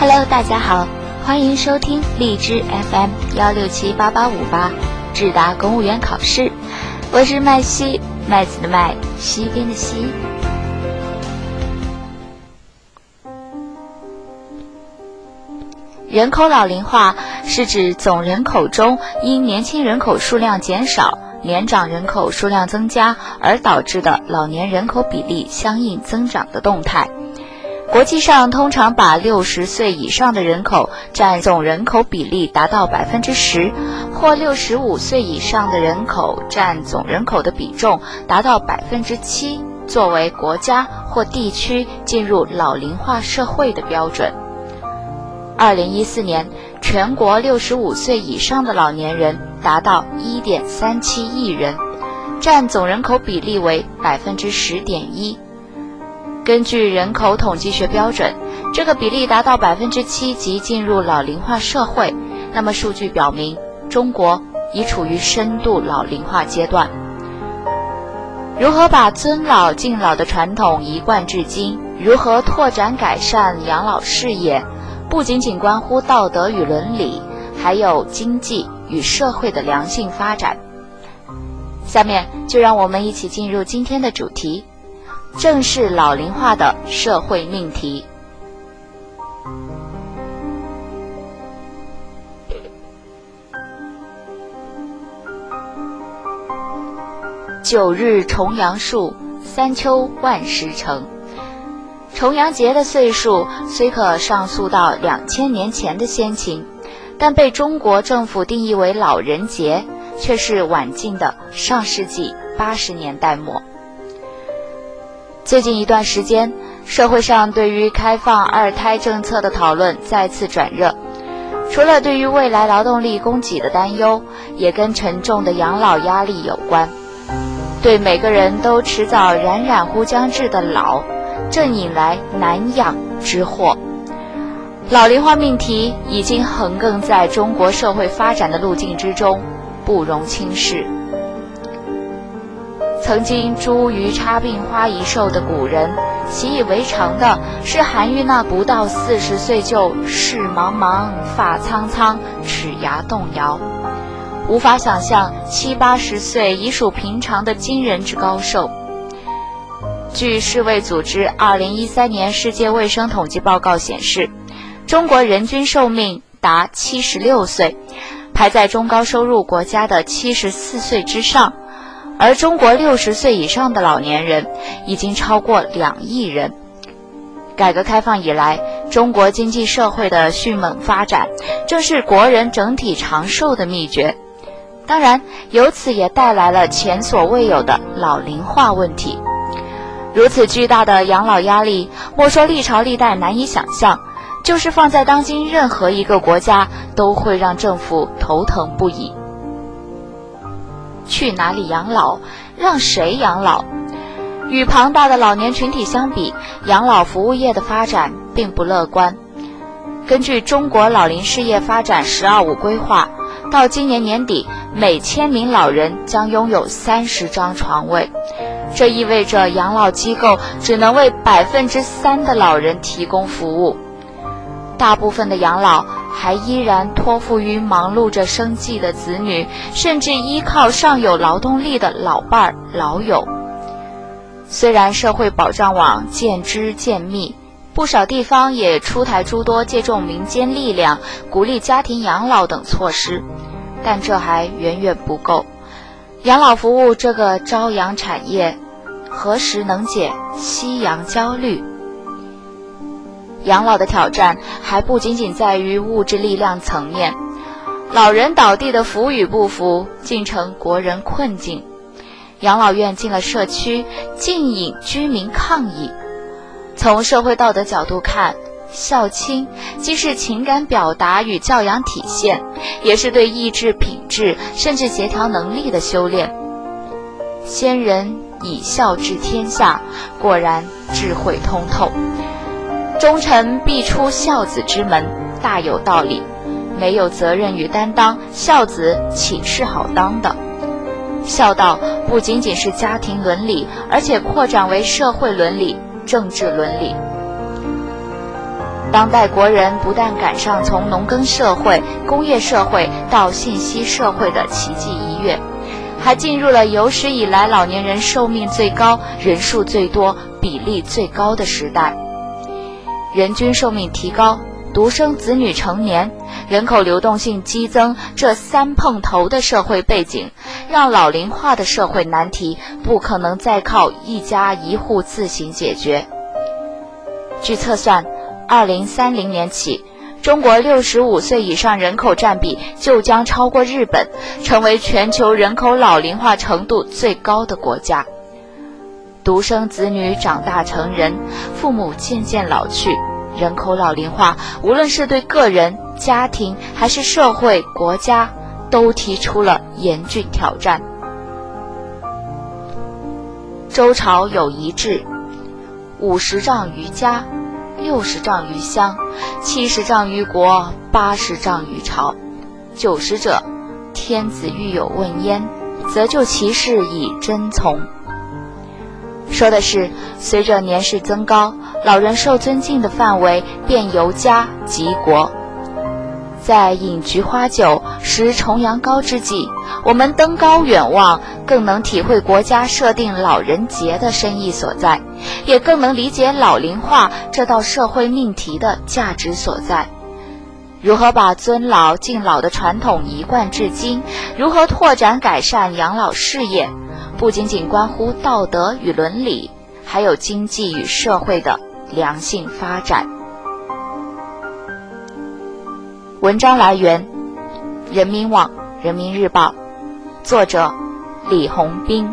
Hello，大家好，欢迎收听荔枝 FM 幺六七八八五八，智达公务员考试。我是麦西，麦子的麦，西边的西。人口老龄化是指总人口中因年轻人口数量减少、年长人口数量增加而导致的老年人口比例相应增长的动态。国际上通常把六十岁以上的人口占总人口比例达到百分之十，或六十五岁以上的人口占总人口的比重达到百分之七，作为国家或地区进入老龄化社会的标准。二零一四年，全国六十五岁以上的老年人达到一点三七亿人，占总人口比例为百分之十点一。根据人口统计学标准，这个比例达到百分之七即进入老龄化社会。那么，数据表明，中国已处于深度老龄化阶段。如何把尊老敬老的传统一贯至今？如何拓展改善养老事业？不仅仅关乎道德与伦理，还有经济与社会的良性发展。下面就让我们一起进入今天的主题。正是老龄化的社会命题。九日重阳树，三秋万石成。重阳节的岁数虽可上溯到两千年前的先秦，但被中国政府定义为老人节，却是晚近的上世纪八十年代末。最近一段时间，社会上对于开放二胎政策的讨论再次转热。除了对于未来劳动力供给的担忧，也跟沉重的养老压力有关。对每个人都迟早冉冉乎将至的老，正引来难养之祸。老龄化命题已经横亘在中国社会发展的路径之中，不容轻视。曾经茱萸插鬓花一瘦的古人，习以为常的是韩愈那不到四十岁就事茫茫、发苍苍、齿牙动摇，无法想象七八十岁已属平常的惊人之高寿。据世卫组织二零一三年世界卫生统计报告显示，中国人均寿命达七十六岁，排在中高收入国家的七十四岁之上。而中国六十岁以上的老年人已经超过两亿人。改革开放以来，中国经济社会的迅猛发展，正是国人整体长寿的秘诀。当然，由此也带来了前所未有的老龄化问题。如此巨大的养老压力，莫说历朝历代难以想象，就是放在当今任何一个国家，都会让政府头疼不已。去哪里养老？让谁养老？与庞大的老年群体相比，养老服务业的发展并不乐观。根据中国老龄事业发展“十二五”规划，到今年年底，每千名老人将拥有三十张床位，这意味着养老机构只能为百分之三的老人提供服务，大部分的养老。还依然托付于忙碌着生计的子女，甚至依靠尚有劳动力的老伴儿、老友。虽然社会保障网渐织渐密，不少地方也出台诸多借重民间力量、鼓励家庭养老等措施，但这还远远不够。养老服务这个朝阳产业，何时能解夕阳焦虑？养老的挑战还不仅仅在于物质力量层面，老人倒地的扶与不扶，竟成国人困境。养老院进了社区，竟引居民抗议。从社会道德角度看，孝亲既是情感表达与教养体现，也是对意志品质甚至协调能力的修炼。先人以孝治天下，果然智慧通透。忠臣必出孝子之门，大有道理。没有责任与担当，孝子岂是好当的？孝道不仅仅是家庭伦理，而且扩展为社会伦理、政治伦理。当代国人不但赶上从农耕社会、工业社会到信息社会的奇迹一跃，还进入了有史以来老年人寿命最高、人数最多、比例最高的时代。人均寿命提高。独生子女成年，人口流动性激增，这三碰头的社会背景，让老龄化的社会难题不可能再靠一家一户自行解决。据测算，二零三零年起，中国六十五岁以上人口占比就将超过日本，成为全球人口老龄化程度最高的国家。独生子女长大成人，父母渐渐老去。人口老龄化，无论是对个人、家庭，还是社会、国家，都提出了严峻挑战。周朝有一制：五十丈于家，六十丈于乡，七十丈于国，八十丈于朝。九十者，天子欲有问焉，则就其事以真从。说的是，随着年事增高，老人受尊敬的范围便由家及国。在饮菊花酒、食重阳糕之际，我们登高远望，更能体会国家设定老人节的深意所在，也更能理解老龄化这道社会命题的价值所在。如何把尊老敬老的传统一贯至今？如何拓展改善养老事业？不仅仅关乎道德与伦理，还有经济与社会的良性发展。文章来源：人民网、人民日报，作者李红斌。